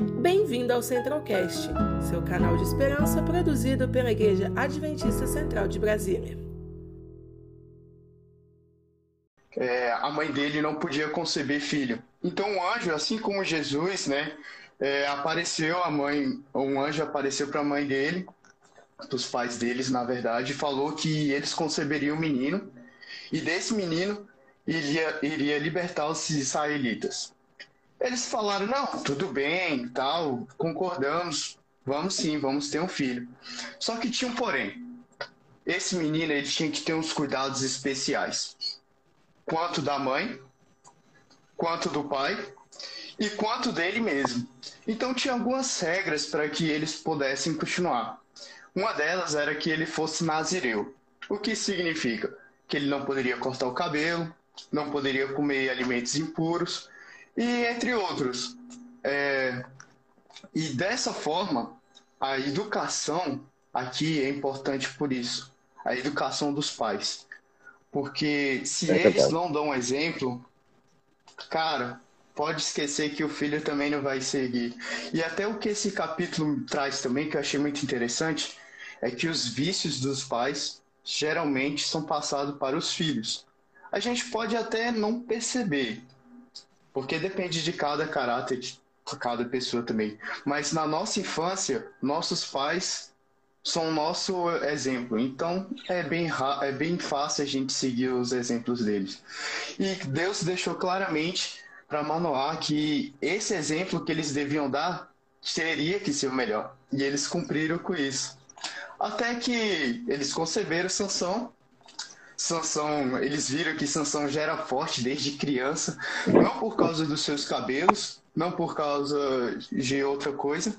Bem-vindo ao Centralcast, seu canal de esperança produzido pela Igreja Adventista Central de Brasília. É, a mãe dele não podia conceber filho. Então o anjo, assim como Jesus, né, é, apareceu a mãe, um anjo apareceu para a mãe dele, dos pais deles, na verdade, falou que eles conceberiam um menino e desse menino iria, iria libertar os israelitas. Eles falaram, não, tudo bem, tal, concordamos, vamos sim, vamos ter um filho. Só que tinha um porém. Esse menino ele tinha que ter uns cuidados especiais. Quanto da mãe, quanto do pai e quanto dele mesmo. Então tinha algumas regras para que eles pudessem continuar. Uma delas era que ele fosse nazireu. O que significa? Que ele não poderia cortar o cabelo, não poderia comer alimentos impuros, e entre outros. É... E dessa forma, a educação aqui é importante por isso a educação dos pais. Porque se é eles não dão exemplo, cara, pode esquecer que o filho também não vai seguir. E até o que esse capítulo traz também, que eu achei muito interessante, é que os vícios dos pais geralmente são passados para os filhos. A gente pode até não perceber, porque depende de cada caráter de cada pessoa também. Mas na nossa infância, nossos pais são o nosso exemplo. Então é bem, é bem fácil a gente seguir os exemplos deles. E Deus deixou claramente para Manoá que esse exemplo que eles deviam dar teria que ser o melhor. E eles cumpriram com isso. Até que eles conceberam Sansão Sansão, eles viram que Sansão já era forte desde criança, não por causa dos seus cabelos, não por causa de outra coisa,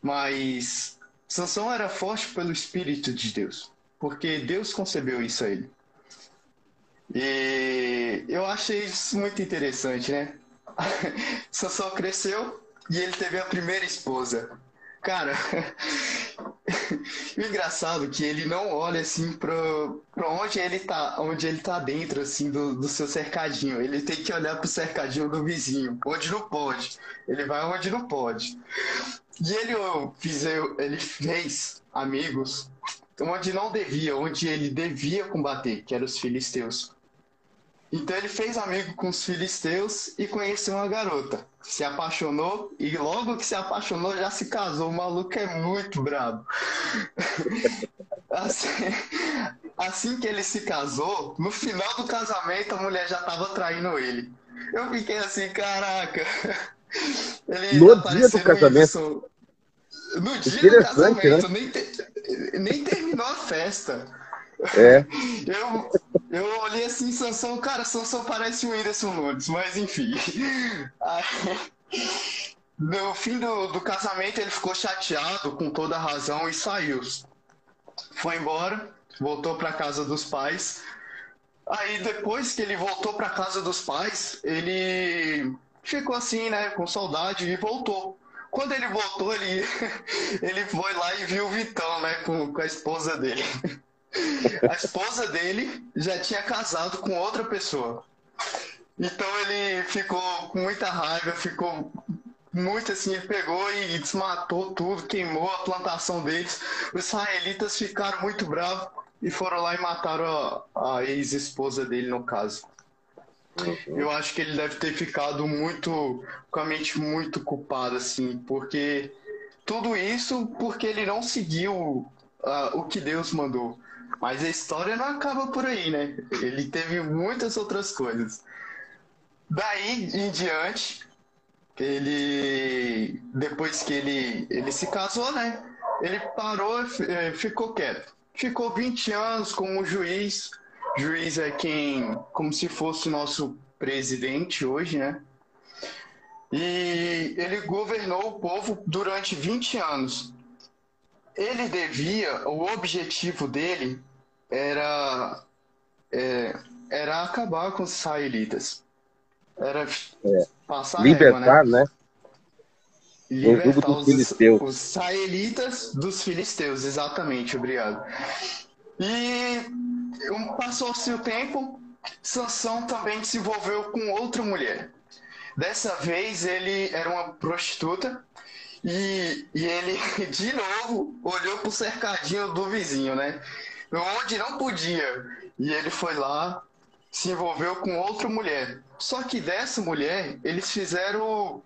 mas Sansão era forte pelo Espírito de Deus, porque Deus concebeu isso a ele. E eu achei isso muito interessante, né? Sansão cresceu e ele teve a primeira esposa. Cara, o engraçado é que ele não olha assim para onde ele tá, onde ele tá dentro assim do, do seu cercadinho. Ele tem que olhar pro cercadinho do vizinho, onde não pode. Ele vai onde não pode. E ele fiz, ele fez amigos onde não devia, onde ele devia combater, que eram os filisteus. Então ele fez amigo com os filisteus e conheceu uma garota. Se apaixonou e logo que se apaixonou já se casou. O maluco é muito brabo. Assim, assim que ele se casou, no final do casamento a mulher já tava traindo ele. Eu fiquei assim, caraca. Ele no dia do casamento. Isso. No dia do casamento, né? nem, te... nem terminou a festa. É. Eu, eu olhei assim, Sansão, cara, Sansão parece o Whindersson Nunes, mas enfim. No fim do, do casamento, ele ficou chateado com toda a razão e saiu. Foi embora, voltou para casa dos pais. Aí, depois que ele voltou para casa dos pais, ele ficou assim, né, com saudade e voltou. Quando ele voltou, ele, ele foi lá e viu o Vitão, né, com, com a esposa dele. A esposa dele já tinha casado com outra pessoa. Então ele ficou com muita raiva, ficou muito assim, ele pegou e desmatou tudo, queimou a plantação deles. Os israelitas ficaram muito bravos e foram lá e mataram a, a ex-esposa dele, no caso. Uhum. Eu acho que ele deve ter ficado muito, com a mente muito culpada, assim, porque tudo isso porque ele não seguiu uh, o que Deus mandou. Mas a história não acaba por aí, né? Ele teve muitas outras coisas. Daí em diante, ele depois que ele, ele se casou, né? Ele parou, é, ficou quieto. Ficou 20 anos como juiz. Juiz é quem, como se fosse o nosso presidente hoje, né? E ele governou o povo durante 20 anos ele devia, o objetivo dele era, é, era acabar com os israelitas. Era é. passar Libertar, régua, né? né? Libertar os, filisteus. os israelitas dos filisteus, exatamente, obrigado. E passou-se o tempo, Sansão também se envolveu com outra mulher. Dessa vez ele era uma prostituta e, e ele, de novo, olhou pro cercadinho do vizinho, né? Onde não podia. E ele foi lá, se envolveu com outra mulher. Só que dessa mulher, eles fizeram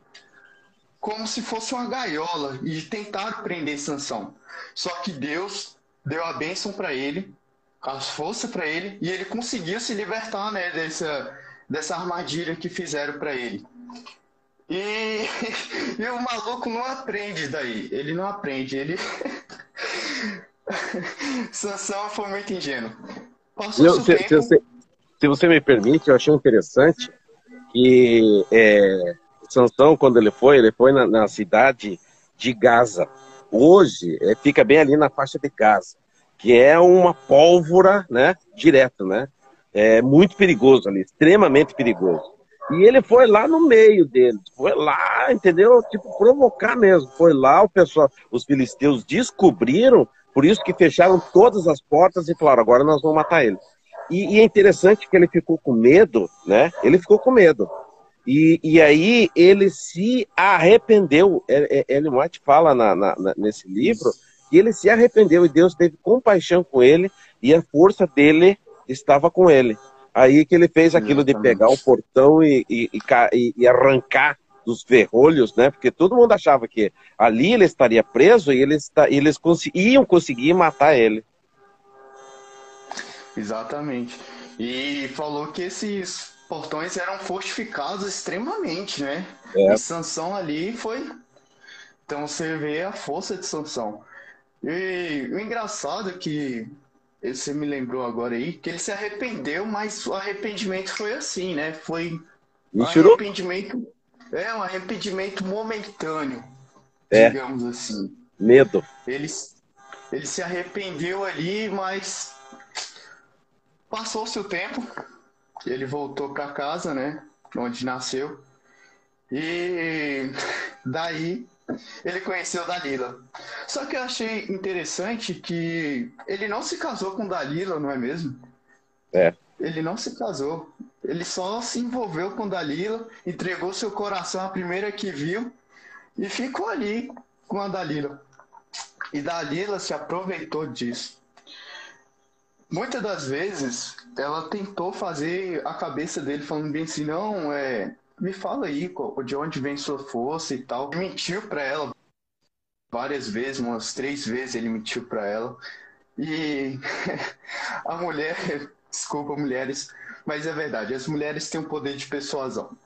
como se fosse uma gaiola e tentaram prender Sansão. Só que Deus deu a bênção para ele, as forças para ele, e ele conseguiu se libertar né, dessa, dessa armadilha que fizeram para ele. E, e o maluco não aprende daí. Ele não aprende. Ele. Sansão foi muito ingênuo. Eu, se, tempo... se, você, se, você me permite, eu achei interessante que é, Sansão, quando ele foi, ele foi na, na cidade de Gaza. Hoje, é, fica bem ali na faixa de Gaza, que é uma pólvora, né, direto, né? É muito perigoso ali, extremamente perigoso. E ele foi lá no meio deles, foi lá, entendeu? Tipo, provocar mesmo. Foi lá, o pessoal, os filisteus descobriram, por isso que fecharam todas as portas e falaram, agora nós vamos matar ele. E, e é interessante que ele ficou com medo, né? Ele ficou com medo. E, e aí ele se arrependeu. Ele White fala na, na, nesse livro que ele se arrependeu e Deus teve compaixão com ele e a força dele estava com ele. Aí que ele fez aquilo de pegar o portão e, e, e, e arrancar dos ferrolhos, né? Porque todo mundo achava que ali ele estaria preso e eles, eles iam conseguir matar ele. Exatamente. E falou que esses portões eram fortificados extremamente, né? É. E Sansão ali foi. Então você vê a força de Sansão. E o engraçado é que você me lembrou agora aí que ele se arrependeu, mas o arrependimento foi assim, né? Foi um arrependimento, é um arrependimento momentâneo, é. digamos assim. Medo. Ele, ele se arrependeu ali, mas passou o seu tempo. Ele voltou para casa, né? Onde nasceu. E daí ele conheceu Dalila. Só que eu achei interessante que ele não se casou com Dalila, não é mesmo? É. Ele não se casou. Ele só se envolveu com Dalila, entregou seu coração à primeira que viu e ficou ali com a Dalila. E Dalila se aproveitou disso. Muitas das vezes ela tentou fazer a cabeça dele falando bem assim, não, é, me fala aí de onde vem sua força e tal. Ele mentiu para ela várias vezes, umas três vezes ele mentiu para ela. E a mulher, desculpa mulheres, mas é verdade, as mulheres têm um poder de persuasão.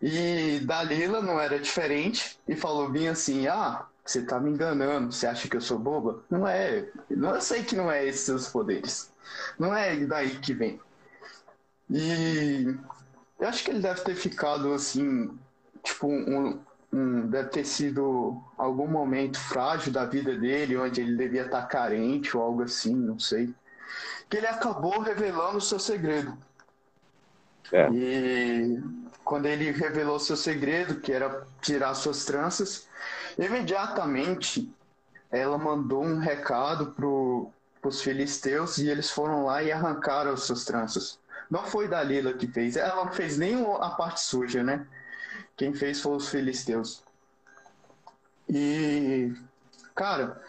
E Dalila não era diferente e falou bem assim: "Ah, você tá me enganando, você acha que eu sou boba?" Não é, não eu sei que não é esses seus poderes. Não é daí que vem. E eu acho que ele deve ter ficado assim, tipo, um, um, deve ter sido algum momento frágil da vida dele, onde ele devia estar carente ou algo assim, não sei. Que ele acabou revelando o seu segredo. É. E quando ele revelou seu segredo, que era tirar suas tranças, imediatamente ela mandou um recado para os filisteus e eles foram lá e arrancaram as suas tranças. Não foi Dalila que fez. Ela não fez nem a parte suja, né? Quem fez foi os filisteus. E, cara,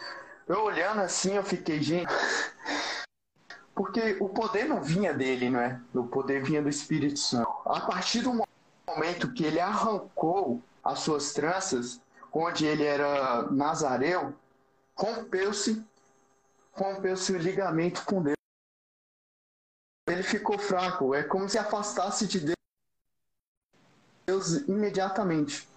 eu olhando assim, eu fiquei, gente. Porque o poder não vinha dele, não é? O poder vinha do Espírito Santo. A partir do momento que ele arrancou as suas tranças, onde ele era nazareu, rompeu-se rompeu-se o ligamento com Deus ele ficou fraco. É como se afastasse de Deus imediatamente.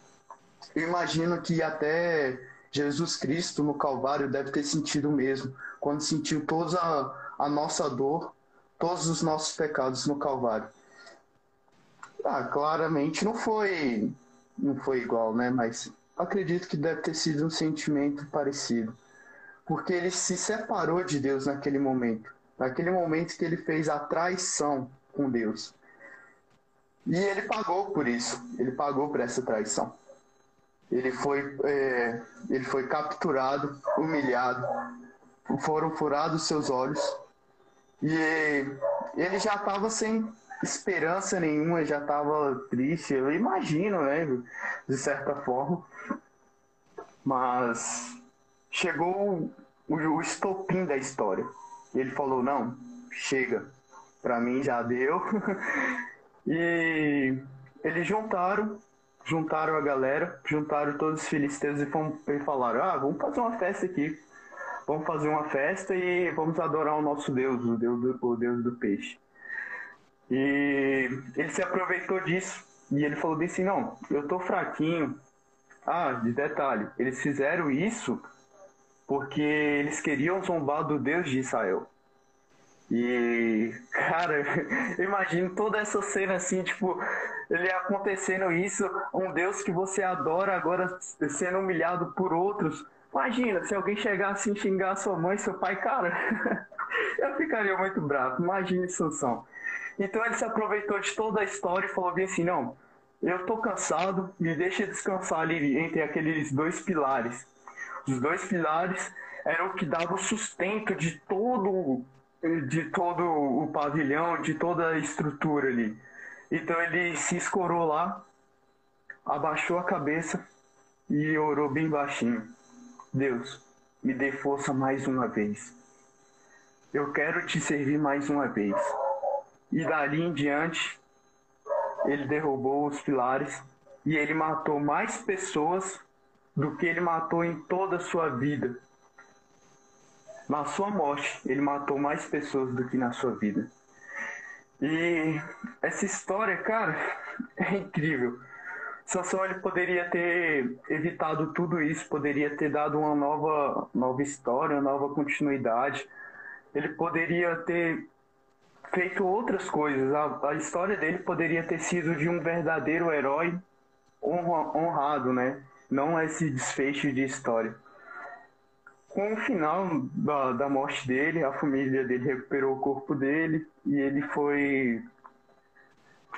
Eu imagino que até Jesus Cristo no Calvário deve ter sentido o mesmo, quando sentiu toda a, a nossa dor, todos os nossos pecados no Calvário. Ah, claramente não foi, não foi igual, né? Mas acredito que deve ter sido um sentimento parecido, porque ele se separou de Deus naquele momento naquele momento que ele fez a traição com Deus. E ele pagou por isso, ele pagou por essa traição. Ele foi, é, ele foi capturado, humilhado, foram furados seus olhos e ele já estava sem esperança nenhuma, já estava triste. Eu imagino, né? De certa forma. Mas chegou o, o estopim da história. Ele falou: não, chega, para mim já deu. e eles juntaram, juntaram a galera, juntaram todos os filisteus e, fomos, e falaram: ah, vamos fazer uma festa aqui. Vamos fazer uma festa e vamos adorar o nosso Deus, o Deus do, o Deus do peixe. E ele se aproveitou disso e ele falou assim: não, eu tô fraquinho. Ah, de detalhe, eles fizeram isso porque eles queriam zombar do Deus de Israel. E, cara, imagino toda essa cena assim, tipo, ele acontecendo isso, um Deus que você adora agora sendo humilhado por outros. Imagina, se alguém chegasse assim, xingar sua mãe, seu pai, cara, eu ficaria muito bravo. Imagine Sansão. Então ele se aproveitou de toda a história e falou bem assim, não, eu tô cansado, me deixa descansar ali entre aqueles dois pilares. Os dois pilares eram o que dava o sustento de todo de todo o pavilhão, de toda a estrutura ali. Então ele se escorou lá, abaixou a cabeça e orou bem baixinho. Deus, me dê força mais uma vez. Eu quero te servir mais uma vez. E dali em diante, ele derrubou os pilares e ele matou mais pessoas do que ele matou em toda a sua vida. Na sua morte, ele matou mais pessoas do que na sua vida. E essa história, cara, é incrível. Sansão ele poderia ter evitado tudo isso, poderia ter dado uma nova, nova história, uma nova continuidade. Ele poderia ter feito outras coisas. A, a história dele poderia ter sido de um verdadeiro herói honra, honrado, né? Não esse desfecho de história. Com o final da, da morte dele, a família dele recuperou o corpo dele e ele foi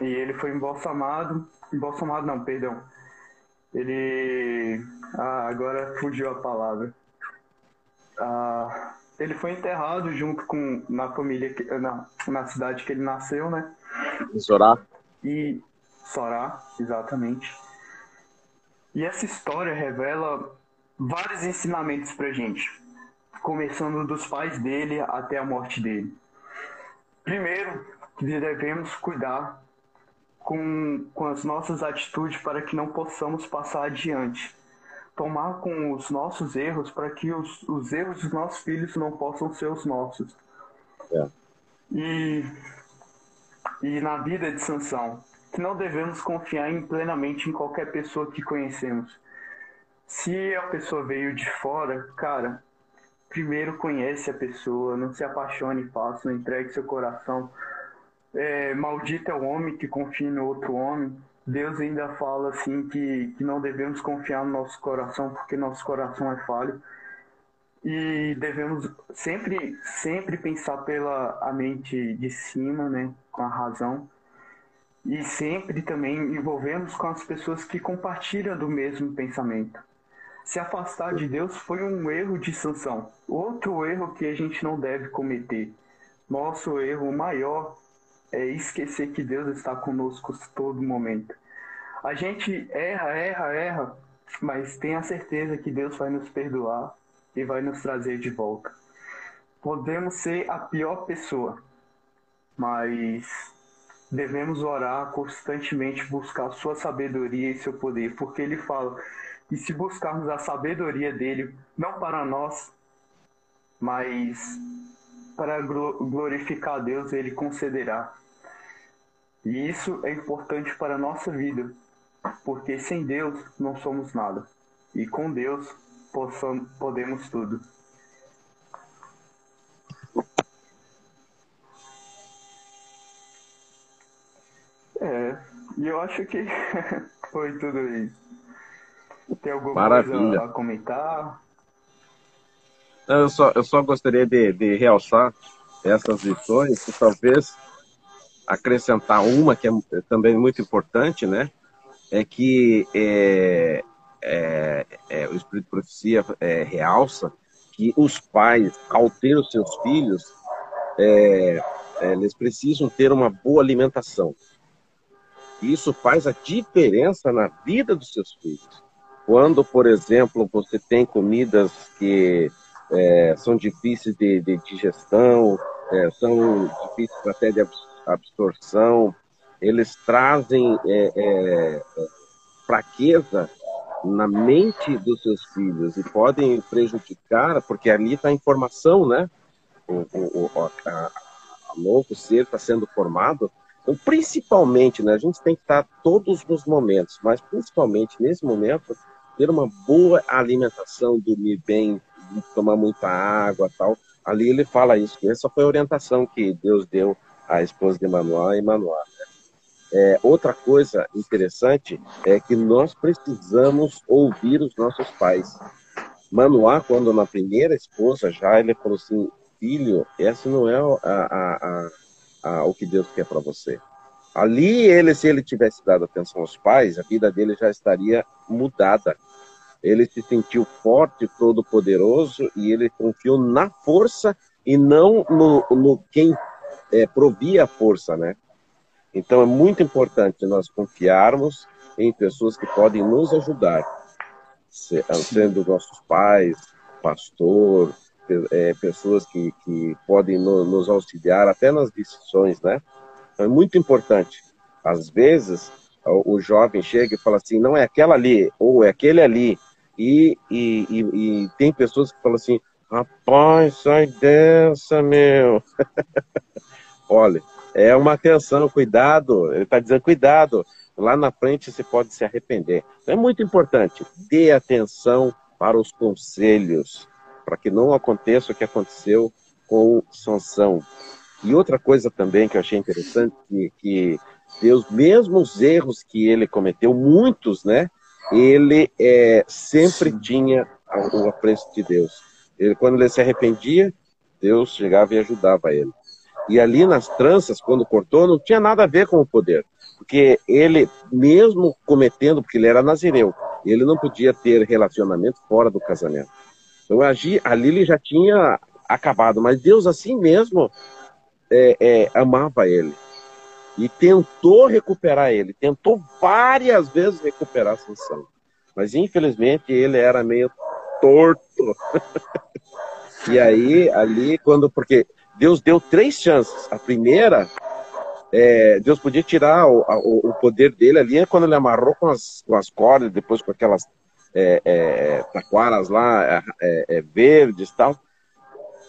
e ele foi embalsamado, embalsamado não, perdão. Ele ah, agora fugiu a palavra. Ah, ele foi enterrado junto com na família na, na cidade que ele nasceu, né? Em Sorá. E Sorá, exatamente. E essa história revela vários ensinamentos pra gente, começando dos pais dele até a morte dele. Primeiro, devemos cuidar com, com as nossas atitudes para que não possamos passar adiante tomar com os nossos erros para que os, os erros dos nossos filhos não possam ser os nossos. É. E, e na vida de Sansão, que não devemos confiar em, plenamente em qualquer pessoa que conhecemos. Se a pessoa veio de fora, cara, primeiro conhece a pessoa, não se apaixone fácil, não entregue seu coração. É, maldito é o homem que confia no outro homem. Deus ainda fala assim que, que não devemos confiar no nosso coração porque nosso coração é falho e devemos sempre sempre pensar pela a mente de cima, né, com a razão e sempre também envolvermos com as pessoas que compartilham do mesmo pensamento. Se afastar de Deus foi um erro de sanção. Outro erro que a gente não deve cometer. Nosso erro maior é esquecer que Deus está conosco todo momento. A gente erra, erra, erra, mas tenha certeza que Deus vai nos perdoar e vai nos trazer de volta. Podemos ser a pior pessoa, mas devemos orar constantemente, buscar sua sabedoria e seu poder, porque ele fala que se buscarmos a sabedoria dele, não para nós, mas para glorificar a Deus, ele concederá. E isso é importante para a nossa vida, porque sem Deus não somos nada. E com Deus possamos, podemos tudo. É, e eu acho que foi tudo isso. Tem alguma Maravilha. coisa a comentar? Eu só, eu só gostaria de, de realçar essas lições e talvez acrescentar uma que é também muito importante, né? É que é, é, é, o Espírito de Profecia é, realça que os pais, ao ter os seus filhos, é, é, eles precisam ter uma boa alimentação. Isso faz a diferença na vida dos seus filhos. Quando, por exemplo, você tem comidas que é, são difíceis de, de digestão, é, são difíceis até de absorção, eles trazem é, é, fraqueza na mente dos seus filhos e podem prejudicar, porque ali está a informação, né? O, o, o a, a novo ser está sendo formado. Então, principalmente, né? A gente tem que estar todos nos momentos, mas principalmente nesse momento, ter uma boa alimentação, dormir bem, tomar muita água tal. Ali ele fala isso, essa foi a orientação que Deus deu à esposa de Manoá e Manoá. Né? É, outra coisa interessante é que nós precisamos ouvir os nossos pais. Manoá, quando na primeira esposa já, ele falou assim, filho, esse não é a, a, a, o que Deus quer para você. Ali, ele, se ele tivesse dado atenção aos pais, a vida dele já estaria mudada. Ele se sentiu forte, todo-poderoso, e ele confiou na força e não no, no quem é, provia a força, né? Então é muito importante nós confiarmos em pessoas que podem nos ajudar, sendo nossos pais, pastor, é, pessoas que, que podem no, nos auxiliar até nas decisões, né? Então, é muito importante. Às vezes o, o, jovem chega e fala assim, não é aquela ali ou é aquele ali, e, e, e, e tem pessoas que falam assim, rapaz, sai dessa, meu. Olha, é uma atenção, cuidado. Ele está dizendo, cuidado. Lá na frente você pode se arrepender. Então, é muito importante. Dê atenção para os conselhos, para que não aconteça o que aconteceu com Sansão. E outra coisa também que eu achei interessante, que, que Deus, mesmo os erros que ele cometeu, muitos, né? Ele é, sempre tinha o apreço de Deus. Ele, quando ele se arrependia, Deus chegava e ajudava ele. E ali nas tranças, quando cortou, não tinha nada a ver com o poder. Porque ele, mesmo cometendo, porque ele era nazireu, ele não podia ter relacionamento fora do casamento. Então ali ele já tinha acabado, mas Deus assim mesmo é, é, amava ele. E tentou recuperar ele, tentou várias vezes recuperar a Sansão. Mas infelizmente ele era meio torto. e aí, ali, quando. Porque Deus deu três chances. A primeira, é, Deus podia tirar o, o, o, poder dele ali quando ele amarrou com as, com as cordas, depois com aquelas é, é, taquaras lá é, é, é, verdes e tal.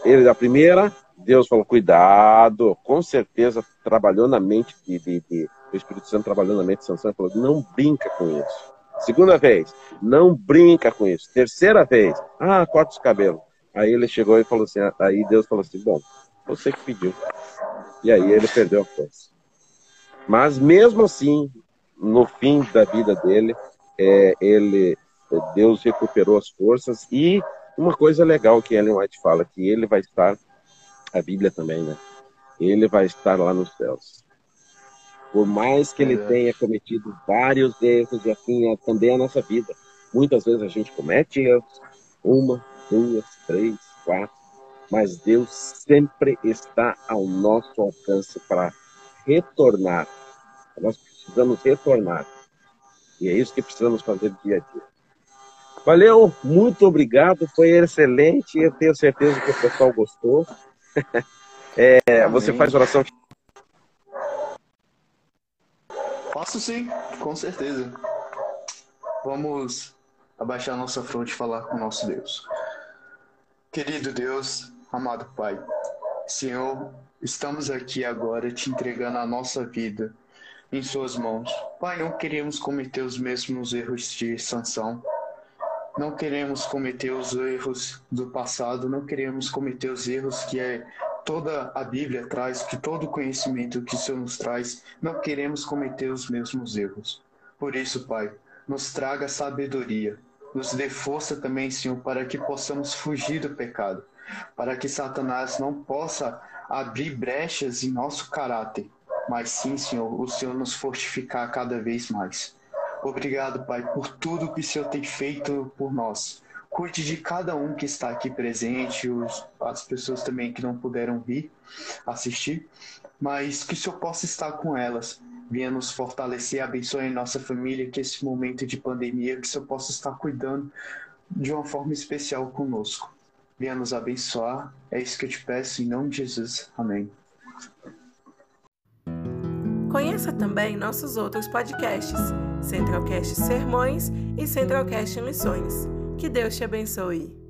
Ele, a primeira, Deus falou, cuidado, com certeza trabalhou na mente de, de, de o Espírito Santo trabalhou na mente de Sansão e falou, não brinca com isso. Segunda vez, não brinca com isso. Terceira vez, ah, corta os cabelos. Aí ele chegou e falou assim, aí Deus falou assim, bom, você que pediu. E aí ele perdeu a força. Mas mesmo assim, no fim da vida dele, é, ele, Deus recuperou as forças e uma coisa legal que Ellen White fala, que ele vai estar, a Bíblia também, né? Ele vai estar lá nos céus. Por mais que ele é. tenha cometido vários erros, e assim é também a nossa vida. Muitas vezes a gente comete erros, uma, duas, três, quatro, mas Deus sempre está ao nosso alcance para retornar. Nós precisamos retornar. E é isso que precisamos fazer dia a dia. Valeu, muito obrigado, foi excelente. Eu tenho certeza que o pessoal gostou. é, você faz oração? Faço sim, com certeza. Vamos abaixar nossa fronte e falar com nosso Deus. Querido Deus, Amado Pai, Senhor, estamos aqui agora te entregando a nossa vida em Suas mãos. Pai, não queremos cometer os mesmos erros de Sansão. Não queremos cometer os erros do passado, não queremos cometer os erros que é toda a Bíblia traz, que todo o conhecimento que o Senhor nos traz, não queremos cometer os mesmos erros. Por isso, Pai, nos traga sabedoria, nos dê força também, Senhor, para que possamos fugir do pecado para que Satanás não possa abrir brechas em nosso caráter, mas sim, Senhor, o Senhor nos fortificar cada vez mais. Obrigado, Pai, por tudo que o Senhor tem feito por nós. cuide de cada um que está aqui presente, os, as pessoas também que não puderam vir assistir, mas que o Senhor possa estar com elas, venha nos fortalecer, abençoe nossa família, que esse momento de pandemia, que o Senhor possa estar cuidando de uma forma especial conosco. Venha nos abençoar, é isso que eu te peço, em nome de Jesus. Amém. Conheça também nossos outros podcasts, Centralcast Sermões e Centralcast Missões. Que Deus te abençoe.